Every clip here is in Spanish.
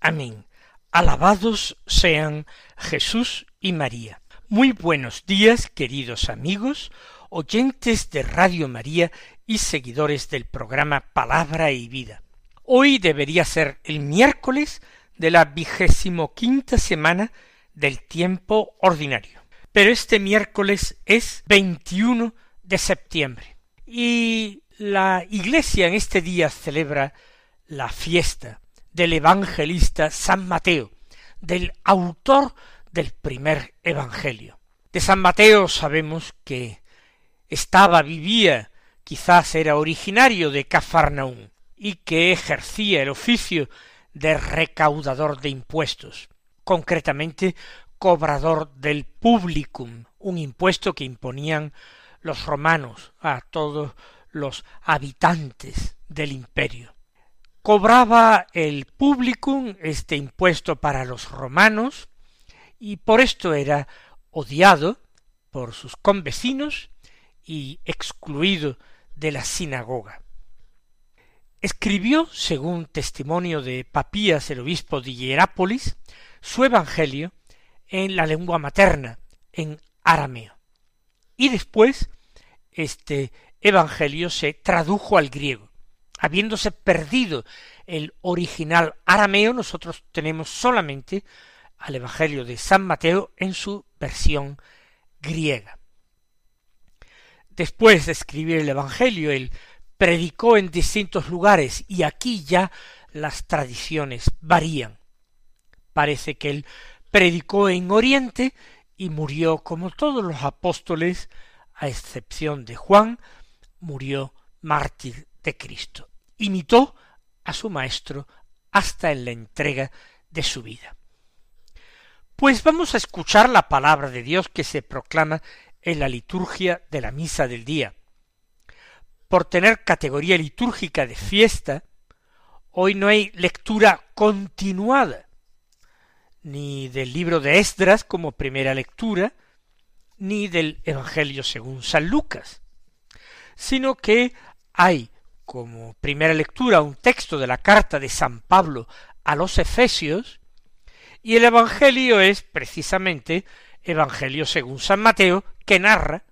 Amén. Alabados sean Jesús y María. Muy buenos días, queridos amigos, oyentes de Radio María y seguidores del programa Palabra y Vida. Hoy debería ser el miércoles de la vigésimo quinta semana del tiempo ordinario. Pero este miércoles es 21 de septiembre. Y la Iglesia en este día celebra la fiesta del evangelista San Mateo, del autor del primer Evangelio. De San Mateo sabemos que estaba, vivía, quizás era originario de Cafarnaún, y que ejercía el oficio de recaudador de impuestos, concretamente cobrador del publicum, un impuesto que imponían los romanos a todos los habitantes del imperio. Cobraba el publicum este impuesto para los romanos y por esto era odiado por sus convecinos y excluido de la sinagoga. Escribió, según testimonio de Papías, el obispo de Hierápolis, su evangelio en la lengua materna, en arameo. Y después este evangelio se tradujo al griego. Habiéndose perdido el original arameo, nosotros tenemos solamente al evangelio de San Mateo en su versión griega. Después de escribir el evangelio, él predicó en distintos lugares y aquí ya las tradiciones varían. Parece que él predicó en Oriente y murió como todos los apóstoles, a excepción de Juan, murió mártir de Cristo. Imitó a su maestro hasta en la entrega de su vida. Pues vamos a escuchar la palabra de Dios que se proclama en la liturgia de la misa del día. Por tener categoría litúrgica de fiesta, hoy no hay lectura continuada, ni del libro de Esdras como primera lectura, ni del Evangelio según San Lucas sino que hay como primera lectura un texto de la carta de San Pablo a los Efesios, y el Evangelio es precisamente Evangelio según San Mateo, que narra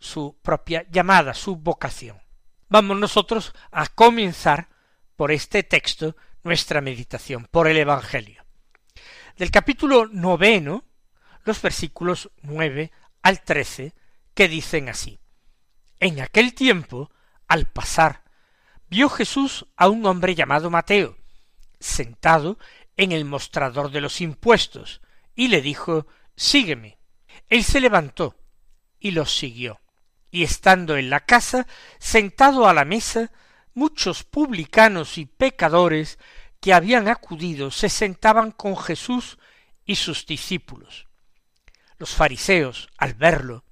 su propia llamada, su vocación. Vamos nosotros a comenzar por este texto nuestra meditación, por el Evangelio. Del capítulo noveno, los versículos nueve al trece, que dicen así. En aquel tiempo, al pasar, vio Jesús a un hombre llamado Mateo, sentado en el mostrador de los impuestos, y le dijo Sígueme. Él se levantó y los siguió. Y estando en la casa, sentado a la mesa, muchos publicanos y pecadores que habían acudido se sentaban con Jesús y sus discípulos. Los fariseos, al verlo,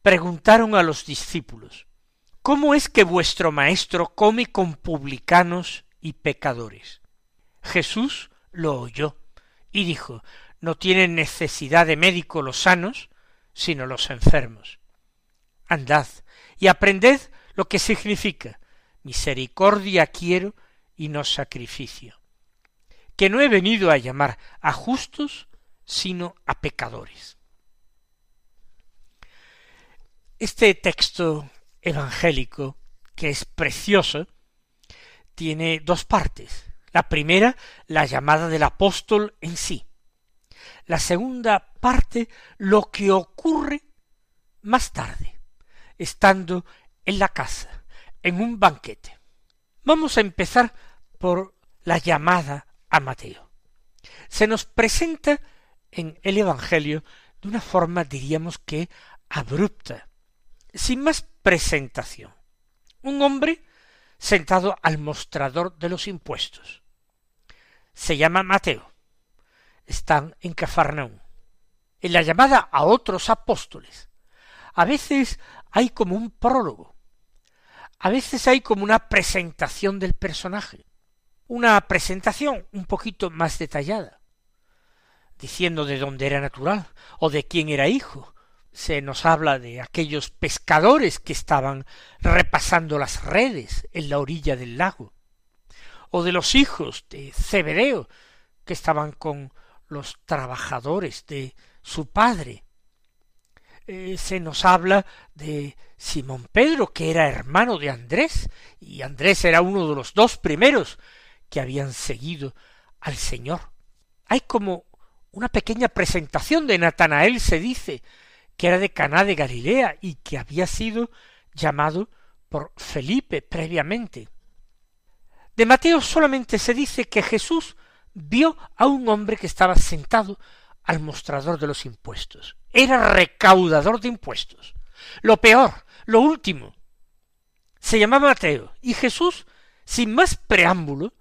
preguntaron a los discípulos, ¿Cómo es que vuestro maestro come con publicanos y pecadores? Jesús lo oyó y dijo, No tienen necesidad de médico los sanos, sino los enfermos. Andad y aprended lo que significa misericordia quiero y no sacrificio, que no he venido a llamar a justos, sino a pecadores. Este texto evangélico, que es precioso, tiene dos partes. La primera, la llamada del apóstol en sí. La segunda parte, lo que ocurre más tarde, estando en la casa, en un banquete. Vamos a empezar por la llamada a Mateo. Se nos presenta en el Evangelio de una forma, diríamos que, abrupta, sin más presentación. Un hombre sentado al mostrador de los impuestos. se llama Mateo. Están en Cafarnaúm. En la llamada a otros apóstoles, a veces hay como un prólogo, a veces hay como una presentación del personaje, una presentación un poquito más detallada, diciendo de dónde era natural o de quién era hijo. Se nos habla de aquellos pescadores que estaban repasando las redes en la orilla del lago, o de los hijos de Zebedeo que estaban con los trabajadores de su padre. Eh, se nos habla de Simón Pedro, que era hermano de Andrés, y Andrés era uno de los dos primeros que habían seguido al Señor. Hay como una pequeña presentación de Natanael, se dice, que era de Caná de Galilea y que había sido llamado por Felipe previamente. De Mateo solamente se dice que Jesús vio a un hombre que estaba sentado al mostrador de los impuestos. Era recaudador de impuestos. Lo peor, lo último. Se llamaba Mateo, y Jesús, sin más preámbulo,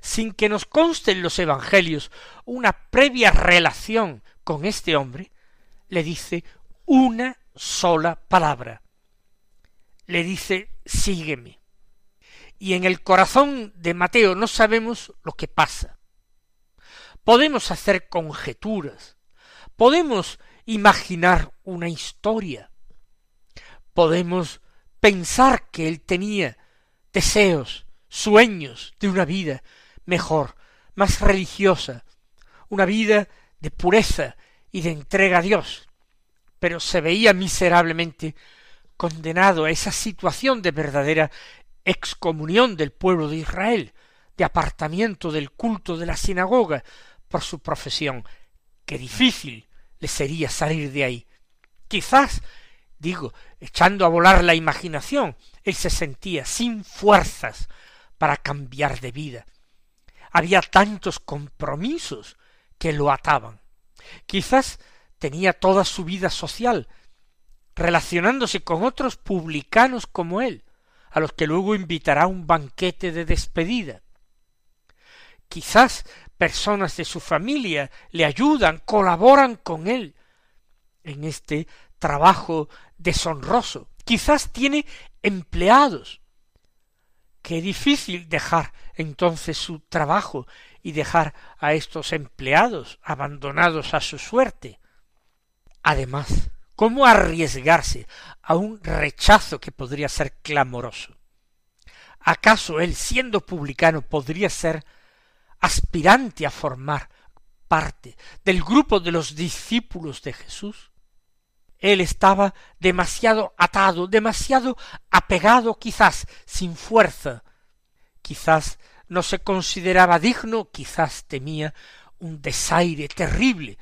sin que nos conste en los evangelios una previa relación con este hombre, le dice una sola palabra. Le dice sígueme. Y en el corazón de Mateo no sabemos lo que pasa. Podemos hacer conjeturas, podemos imaginar una historia, podemos pensar que él tenía deseos, sueños de una vida mejor, más religiosa, una vida de pureza y de entrega a Dios, pero se veía miserablemente condenado a esa situación de verdadera excomunión del pueblo de Israel, de apartamiento del culto de la sinagoga por su profesión. Qué difícil le sería salir de ahí. Quizás, digo, echando a volar la imaginación, él se sentía sin fuerzas para cambiar de vida. Había tantos compromisos que lo ataban. Quizás tenía toda su vida social, relacionándose con otros publicanos como él, a los que luego invitará a un banquete de despedida. Quizás personas de su familia le ayudan, colaboran con él en este trabajo deshonroso. Quizás tiene empleados. Qué difícil dejar entonces su trabajo y dejar a estos empleados abandonados a su suerte. Además, ¿cómo arriesgarse a un rechazo que podría ser clamoroso? ¿Acaso él, siendo publicano, podría ser aspirante a formar parte del grupo de los discípulos de Jesús? Él estaba demasiado atado, demasiado apegado, quizás sin fuerza, quizás no se consideraba digno, quizás temía un desaire terrible,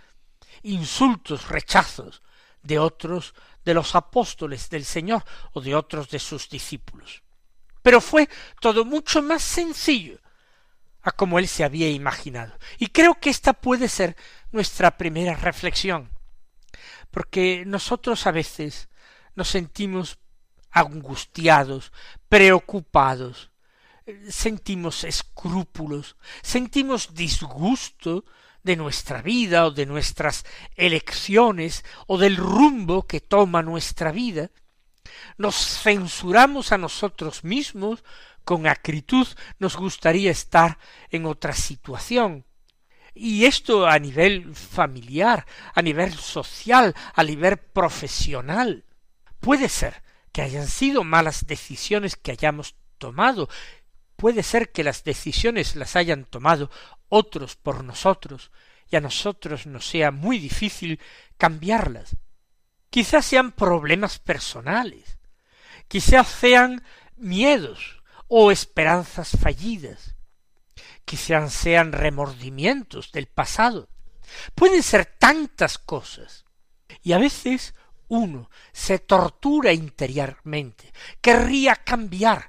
insultos, rechazos de otros de los apóstoles del Señor o de otros de sus discípulos. Pero fue todo mucho más sencillo a como él se había imaginado. Y creo que esta puede ser nuestra primera reflexión porque nosotros a veces nos sentimos angustiados, preocupados, sentimos escrúpulos, sentimos disgusto de nuestra vida o de nuestras elecciones o del rumbo que toma nuestra vida, nos censuramos a nosotros mismos con acritud, nos gustaría estar en otra situación, y esto a nivel familiar, a nivel social, a nivel profesional. Puede ser que hayan sido malas decisiones que hayamos tomado, puede ser que las decisiones las hayan tomado otros por nosotros, y a nosotros nos sea muy difícil cambiarlas. Quizás sean problemas personales, quizás sean miedos o esperanzas fallidas, quizás sean remordimientos del pasado. Pueden ser tantas cosas. Y a veces uno se tortura interiormente, querría cambiar,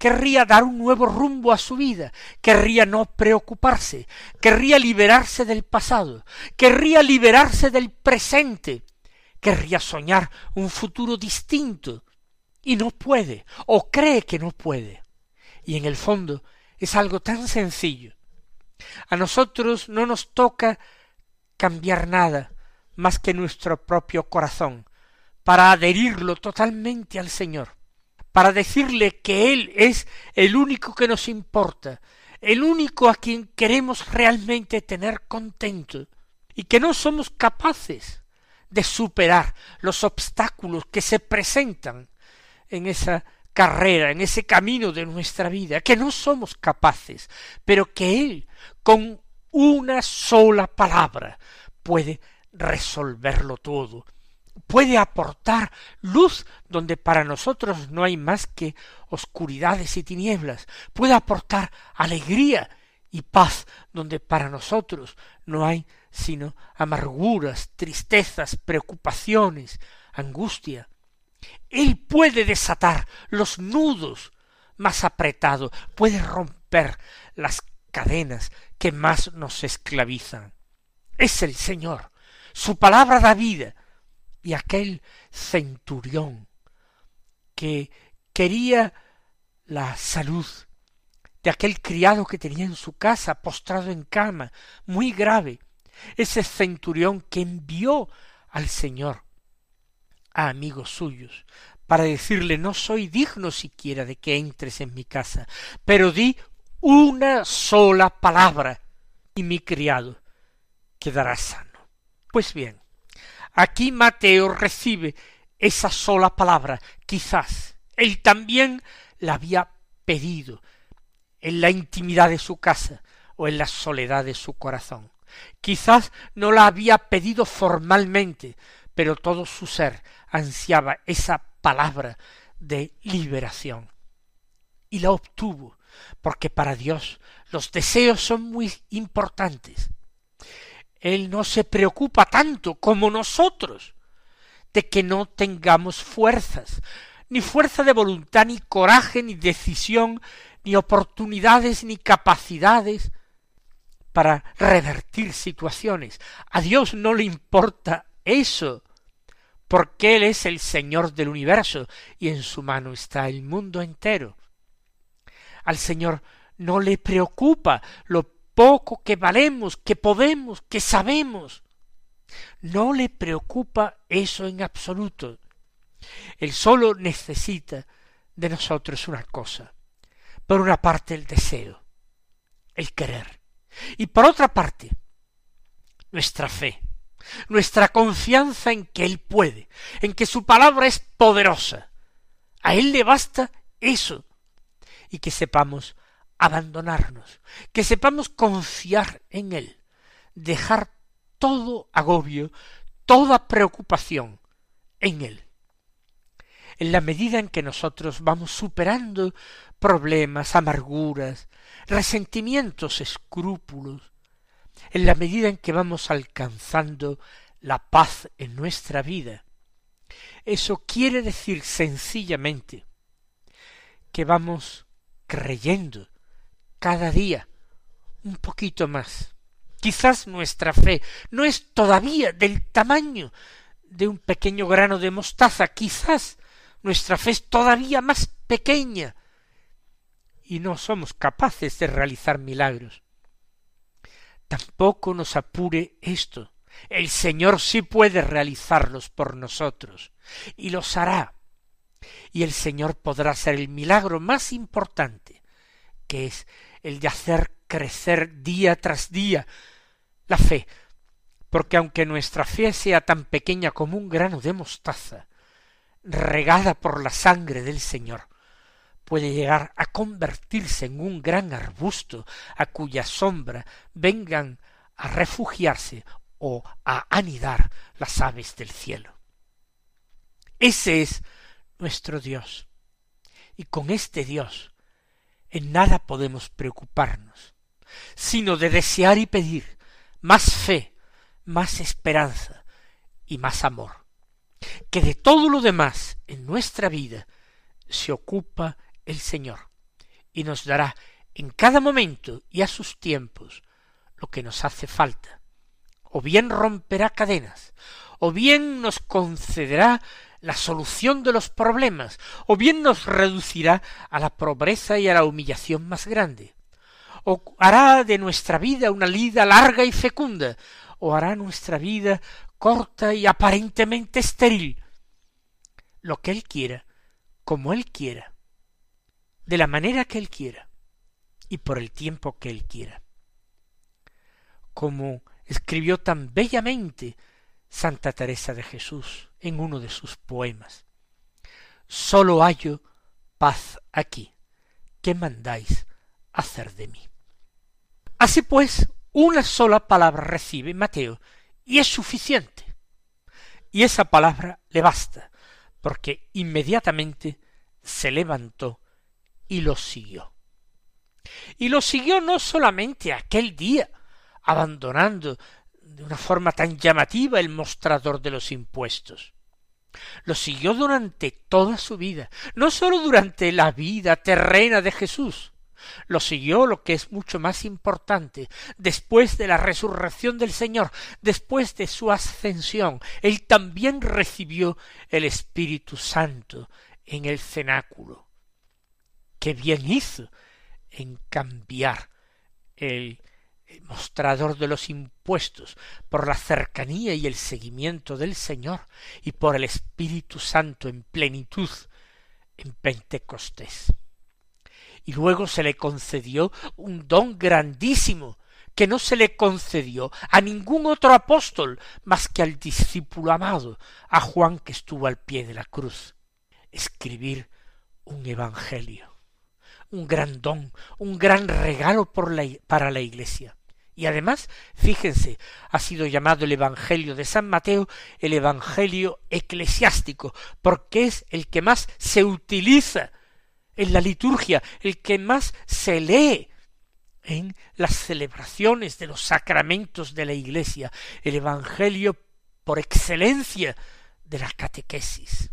querría dar un nuevo rumbo a su vida, querría no preocuparse, querría liberarse del pasado, querría liberarse del presente, querría soñar un futuro distinto, y no puede, o cree que no puede. Y en el fondo es algo tan sencillo. A nosotros no nos toca cambiar nada más que nuestro propio corazón, para adherirlo totalmente al Señor, para decirle que Él es el único que nos importa, el único a quien queremos realmente tener contento, y que no somos capaces de superar los obstáculos que se presentan en esa carrera, en ese camino de nuestra vida, que no somos capaces, pero que Él, con una sola palabra, puede resolverlo todo, puede aportar luz donde para nosotros no hay más que oscuridades y tinieblas, puede aportar alegría y paz donde para nosotros no hay sino amarguras, tristezas, preocupaciones, angustia. Él puede desatar los nudos más apretados, puede romper las cadenas que más nos esclavizan. Es el Señor. Su palabra da vida. Y aquel centurión que quería la salud de aquel criado que tenía en su casa, postrado en cama, muy grave, ese centurión que envió al Señor a amigos suyos para decirle no soy digno siquiera de que entres en mi casa, pero di una sola palabra y mi criado quedará sano. Pues bien, aquí Mateo recibe esa sola palabra, quizás él también la había pedido en la intimidad de su casa o en la soledad de su corazón. Quizás no la había pedido formalmente, pero todo su ser ansiaba esa palabra de liberación. Y la obtuvo, porque para Dios los deseos son muy importantes. Él no se preocupa tanto como nosotros de que no tengamos fuerzas, ni fuerza de voluntad, ni coraje, ni decisión, ni oportunidades, ni capacidades para revertir situaciones. A Dios no le importa eso, porque Él es el Señor del universo y en su mano está el mundo entero. Al Señor no le preocupa lo poco que valemos, que podemos, que sabemos. No le preocupa eso en absoluto. Él solo necesita de nosotros una cosa. Por una parte el deseo, el querer. Y por otra parte, nuestra fe, nuestra confianza en que Él puede, en que su palabra es poderosa. A Él le basta eso. Y que sepamos abandonarnos, que sepamos confiar en Él, dejar todo agobio, toda preocupación en Él. En la medida en que nosotros vamos superando problemas, amarguras, resentimientos, escrúpulos, en la medida en que vamos alcanzando la paz en nuestra vida. Eso quiere decir sencillamente que vamos creyendo cada día un poquito más. Quizás nuestra fe no es todavía del tamaño de un pequeño grano de mostaza, quizás nuestra fe es todavía más pequeña y no somos capaces de realizar milagros. Tampoco nos apure esto. El Señor sí puede realizarlos por nosotros, y los hará. Y el Señor podrá ser el milagro más importante, que es el de hacer crecer día tras día la fe, porque aunque nuestra fe sea tan pequeña como un grano de mostaza, regada por la sangre del Señor, puede llegar a convertirse en un gran arbusto a cuya sombra vengan a refugiarse o a anidar las aves del cielo. Ese es nuestro Dios. Y con este Dios en nada podemos preocuparnos, sino de desear y pedir más fe, más esperanza y más amor, que de todo lo demás en nuestra vida se ocupa el Señor, y nos dará en cada momento y a sus tiempos lo que nos hace falta. O bien romperá cadenas, o bien nos concederá la solución de los problemas, o bien nos reducirá a la pobreza y a la humillación más grande, o hará de nuestra vida una vida larga y fecunda, o hará nuestra vida corta y aparentemente estéril. Lo que Él quiera, como Él quiera, de la manera que Él quiera, y por el tiempo que Él quiera. Como escribió tan bellamente Santa Teresa de Jesús en uno de sus poemas. Sólo hallo paz aquí. ¿Qué mandáis hacer de mí? Así pues, una sola palabra recibe Mateo y es suficiente. Y esa palabra le basta, porque inmediatamente se levantó y lo siguió. Y lo siguió no solamente aquel día, abandonando de una forma tan llamativa el mostrador de los impuestos. Lo siguió durante toda su vida, no sólo durante la vida terrena de Jesús, lo siguió lo que es mucho más importante, después de la resurrección del Señor, después de su ascensión, él también recibió el Espíritu Santo en el cenáculo. Qué bien hizo en cambiar el mostrador de los impuestos por la cercanía y el seguimiento del Señor y por el Espíritu Santo en plenitud en Pentecostés y luego se le concedió un don grandísimo que no se le concedió a ningún otro apóstol más que al discípulo amado, a Juan que estuvo al pie de la cruz. Escribir un evangelio, un gran don, un gran regalo para la iglesia. Y además, fíjense, ha sido llamado el Evangelio de San Mateo el Evangelio eclesiástico, porque es el que más se utiliza en la liturgia, el que más se lee en las celebraciones de los sacramentos de la Iglesia, el Evangelio por excelencia de la catequesis.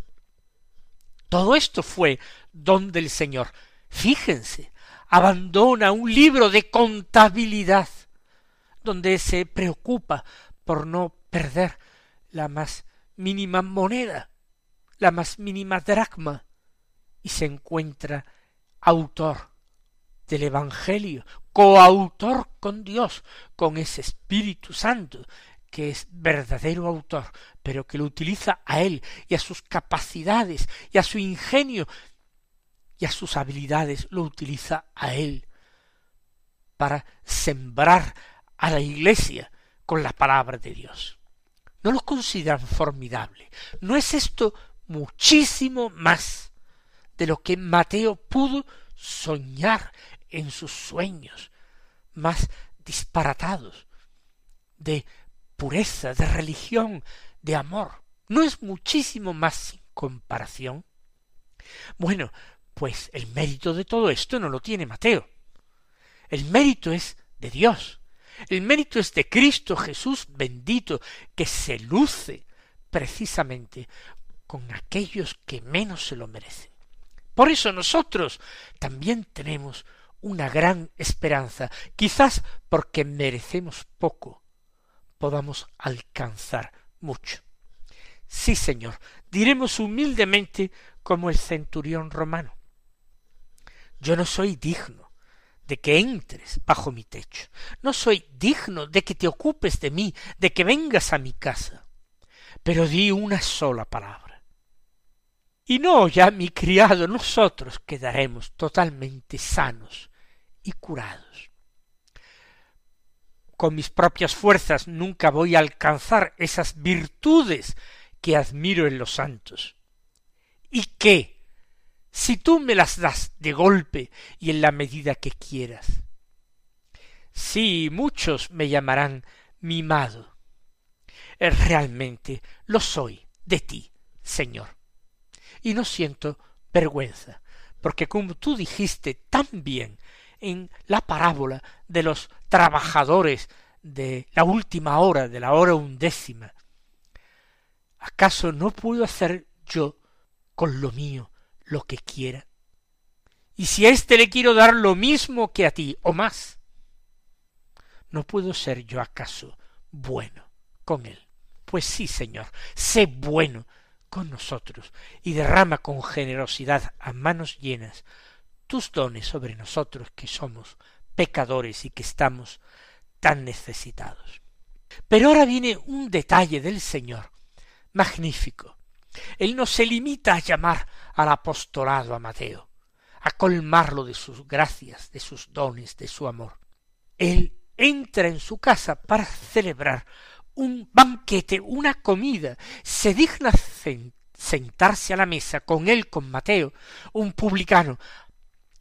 Todo esto fue don del Señor. Fíjense, abandona un libro de contabilidad, donde se preocupa por no perder la más mínima moneda, la más mínima dracma, y se encuentra autor del Evangelio, coautor con Dios, con ese Espíritu Santo, que es verdadero autor, pero que lo utiliza a él y a sus capacidades y a su ingenio y a sus habilidades, lo utiliza a él para sembrar a la iglesia con la palabra de Dios. ¿No lo consideran formidable? ¿No es esto muchísimo más de lo que Mateo pudo soñar en sus sueños más disparatados, de pureza, de religión, de amor. ¿No es muchísimo más sin comparación? Bueno, pues el mérito de todo esto no lo tiene Mateo. El mérito es de Dios. El mérito es de Cristo Jesús bendito, que se luce precisamente con aquellos que menos se lo merecen. Por eso nosotros también tenemos una gran esperanza, quizás porque merecemos poco, podamos alcanzar mucho. Sí, Señor, diremos humildemente como el centurión romano. Yo no soy digno de que entres bajo mi techo, no soy digno de que te ocupes de mí, de que vengas a mi casa, pero di una sola palabra y no ya mi criado, nosotros quedaremos totalmente sanos y curados. Con mis propias fuerzas nunca voy a alcanzar esas virtudes que admiro en los santos. Y que, si tú me las das de golpe y en la medida que quieras. Sí, muchos me llamarán mimado. Realmente lo soy de ti, Señor y no siento vergüenza, porque como tú dijiste tan bien en la parábola de los trabajadores de la última hora, de la hora undécima, ¿acaso no puedo hacer yo con lo mío lo que quiera? Y si a éste le quiero dar lo mismo que a ti, o más, ¿no puedo ser yo acaso bueno con él? Pues sí, Señor, sé bueno con nosotros y derrama con generosidad a manos llenas tus dones sobre nosotros que somos pecadores y que estamos tan necesitados. Pero ahora viene un detalle del Señor magnífico. Él no se limita a llamar al apostolado a Mateo, a colmarlo de sus gracias, de sus dones, de su amor. Él entra en su casa para celebrar un banquete, una comida, se digna sentarse a la mesa con él, con Mateo, un publicano,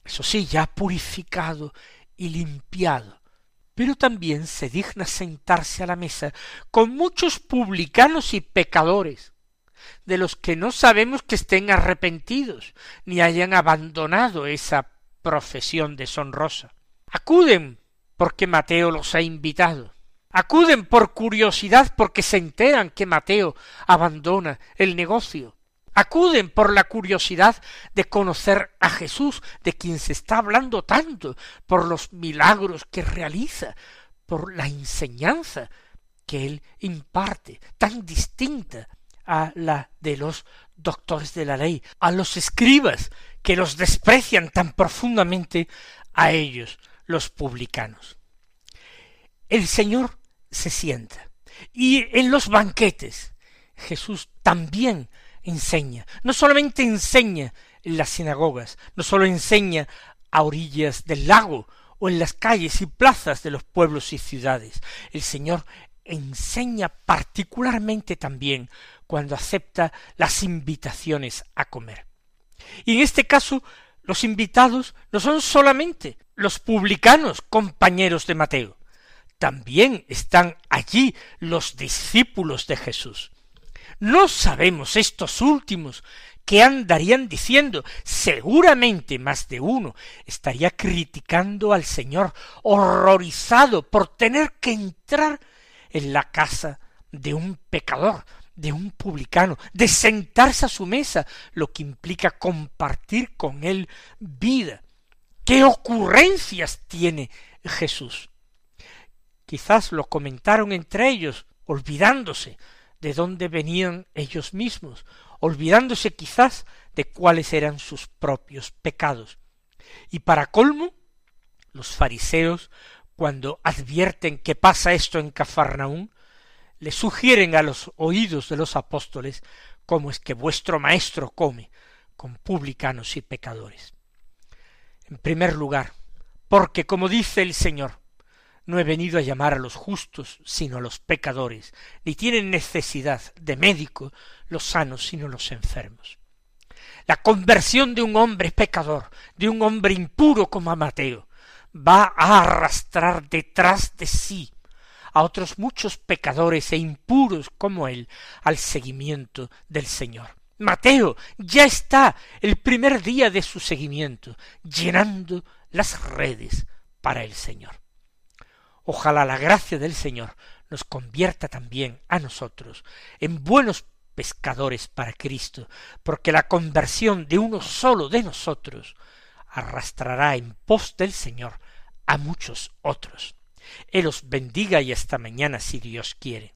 eso sí, ya purificado y limpiado, pero también se digna sentarse a la mesa con muchos publicanos y pecadores, de los que no sabemos que estén arrepentidos, ni hayan abandonado esa profesión deshonrosa. Acuden porque Mateo los ha invitado. Acuden por curiosidad porque se enteran que Mateo abandona el negocio. Acuden por la curiosidad de conocer a Jesús, de quien se está hablando tanto, por los milagros que realiza, por la enseñanza que él imparte, tan distinta a la de los doctores de la ley, a los escribas, que los desprecian tan profundamente a ellos, los publicanos. El Señor se sienta. Y en los banquetes Jesús también enseña. No solamente enseña en las sinagogas, no solo enseña a orillas del lago o en las calles y plazas de los pueblos y ciudades. El Señor enseña particularmente también cuando acepta las invitaciones a comer. Y en este caso, los invitados no son solamente los publicanos compañeros de Mateo, también están allí los discípulos de Jesús. No sabemos estos últimos qué andarían diciendo. Seguramente más de uno estaría criticando al Señor, horrorizado por tener que entrar en la casa de un pecador, de un publicano, de sentarse a su mesa, lo que implica compartir con él vida. ¿Qué ocurrencias tiene Jesús? Quizás lo comentaron entre ellos, olvidándose de dónde venían ellos mismos, olvidándose quizás de cuáles eran sus propios pecados. Y para colmo, los fariseos, cuando advierten que pasa esto en Cafarnaún, le sugieren a los oídos de los apóstoles cómo es que vuestro maestro come con publicanos y pecadores. En primer lugar, porque como dice el Señor, no he venido a llamar a los justos, sino a los pecadores, ni tienen necesidad de médico los sanos, sino los enfermos. La conversión de un hombre pecador, de un hombre impuro como a Mateo, va a arrastrar detrás de sí a otros muchos pecadores e impuros como él al seguimiento del Señor. Mateo ya está el primer día de su seguimiento, llenando las redes para el Señor. Ojalá la gracia del Señor nos convierta también a nosotros en buenos pescadores para Cristo, porque la conversión de uno solo de nosotros arrastrará en pos del Señor a muchos otros. Él os bendiga y hasta mañana si Dios quiere.